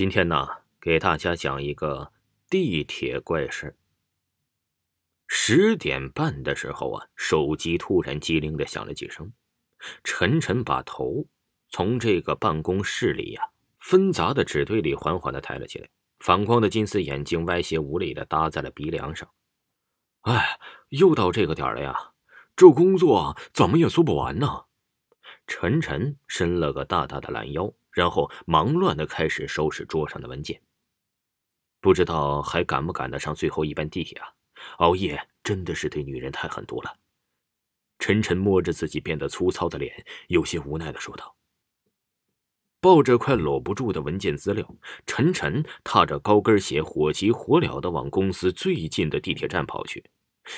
今天呢，给大家讲一个地铁怪事。十点半的时候啊，手机突然机灵的响了几声。晨晨把头从这个办公室里呀纷杂的纸堆里缓缓的抬了起来，反光的金丝眼睛歪斜无力的搭在了鼻梁上。哎，又到这个点了呀，这工作怎么也做不完呢？晨晨伸了个大大的懒腰，然后忙乱的开始收拾桌上的文件。不知道还赶不赶得上最后一班地铁啊？熬夜真的是对女人太狠毒了。晨晨摸着自己变得粗糙的脸，有些无奈的说道。抱着快搂不住的文件资料，晨晨踏着高跟鞋，火急火燎的往公司最近的地铁站跑去。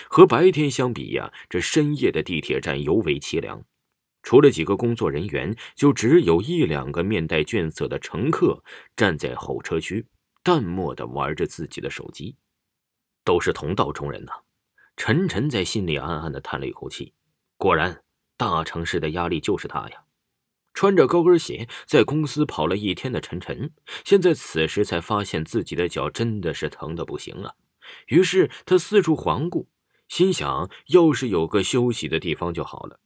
和白天相比呀，这深夜的地铁站尤为凄凉。除了几个工作人员，就只有一两个面带倦色的乘客站在候车区，淡漠的玩着自己的手机。都是同道中人呐，陈晨在心里暗暗的叹了一口气。果然，大城市的压力就是大呀。穿着高跟鞋在公司跑了一天的陈晨，现在此时才发现自己的脚真的是疼的不行啊。于是他四处环顾，心想：要是有个休息的地方就好了。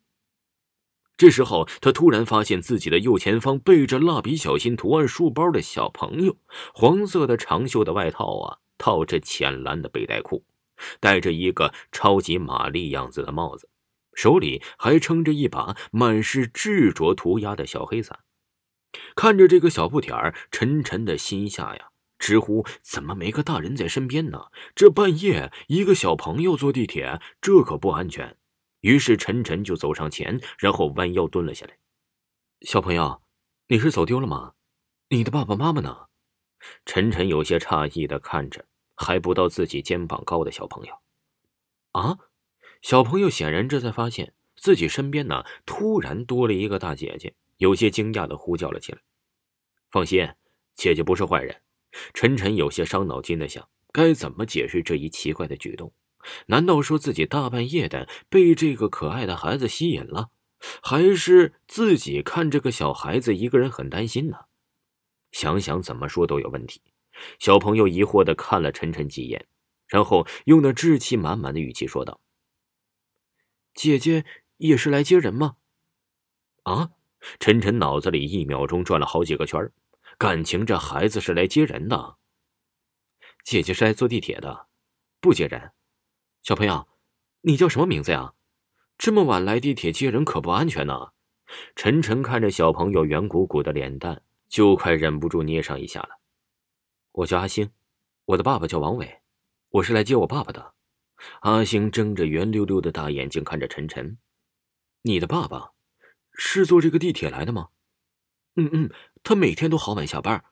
这时候，他突然发现自己的右前方背着蜡笔小新图案书包的小朋友，黄色的长袖的外套啊，套着浅蓝的背带裤，戴着一个超级玛丽样子的帽子。手里还撑着一把满是执着涂鸦的小黑伞，看着这个小不点儿，沉沉的心下呀，直呼怎么没个大人在身边呢？这半夜一个小朋友坐地铁，这可不安全。于是晨晨就走上前，然后弯腰蹲了下来。小朋友，你是走丢了吗？你的爸爸妈妈呢？晨晨有些诧异的看着还不到自己肩膀高的小朋友，啊？小朋友显然这才发现自己身边呢，突然多了一个大姐姐，有些惊讶的呼叫了起来：“放心，姐姐不是坏人。”晨晨有些伤脑筋的想，该怎么解释这一奇怪的举动？难道说自己大半夜的被这个可爱的孩子吸引了，还是自己看这个小孩子一个人很担心呢？想想怎么说都有问题。小朋友疑惑的看了晨晨几眼，然后用那稚气满满的语气说道。姐姐也是来接人吗？啊！晨晨脑子里一秒钟转了好几个圈感情这孩子是来接人的。姐姐是来坐地铁的，不接人。小朋友，你叫什么名字呀？这么晚来地铁接人可不安全呢。晨晨看着小朋友圆鼓鼓的脸蛋，就快忍不住捏上一下了。我叫阿星，我的爸爸叫王伟，我是来接我爸爸的。阿星睁着圆溜溜的大眼睛看着晨晨：“你的爸爸是坐这个地铁来的吗？”“嗯嗯，他每天都好晚下班。”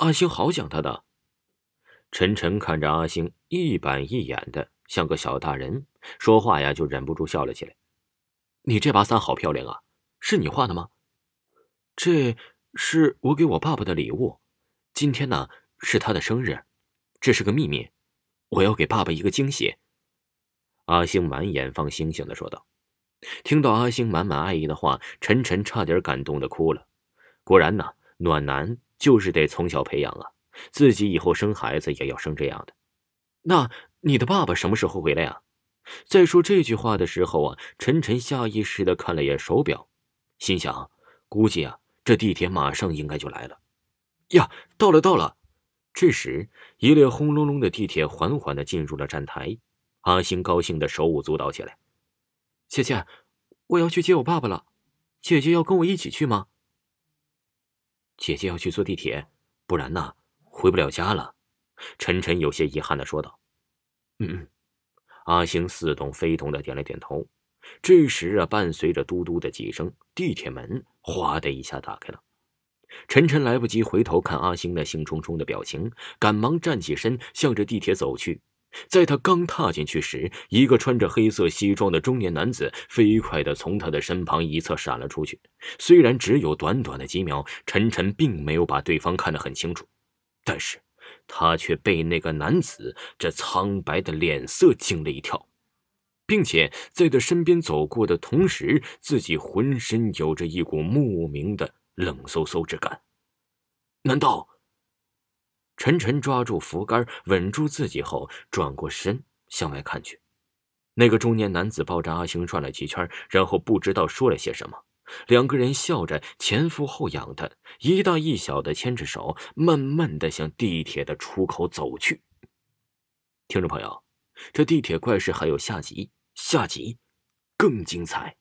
阿星好想他的。晨晨看着阿星一板一眼的，像个小大人，说话呀就忍不住笑了起来：“你这把伞好漂亮啊，是你画的吗？”“这是我给我爸爸的礼物，今天呢是他的生日，这是个秘密，我要给爸爸一个惊喜。”阿星满眼放星星的说道：“听到阿星满满爱意的话，晨晨差点感动的哭了。果然呢，暖男就是得从小培养啊，自己以后生孩子也要生这样的。那你的爸爸什么时候回来呀？”在说这句话的时候啊，晨晨下意识的看了眼手表，心想：估计啊，这地铁马上应该就来了。呀，到了，到了！这时，一列轰隆隆的地铁缓缓的进入了站台。阿星高兴的手舞足蹈起来，姐姐，我要去接我爸爸了，姐姐要跟我一起去吗？姐姐要去坐地铁，不然呢，回不了家了。晨晨有些遗憾的说道。嗯嗯，阿星似懂非懂的点了点头。这时啊，伴随着嘟嘟的几声，地铁门哗的一下打开了。晨晨来不及回头看阿星那兴冲冲的表情，赶忙站起身，向着地铁走去。在他刚踏进去时，一个穿着黑色西装的中年男子飞快地从他的身旁一侧闪了出去。虽然只有短短的几秒，晨晨并没有把对方看得很清楚，但是他却被那个男子这苍白的脸色惊了一跳，并且在他身边走过的同时，自己浑身有着一股莫名的冷飕飕之感。难道陈晨抓住扶杆，稳住自己后，转过身向外看去。那个中年男子抱着阿星转了几圈，然后不知道说了些什么。两个人笑着前俯后仰的，一大一小的牵着手，慢慢的向地铁的出口走去。听众朋友，这地铁怪事还有下集，下集更精彩。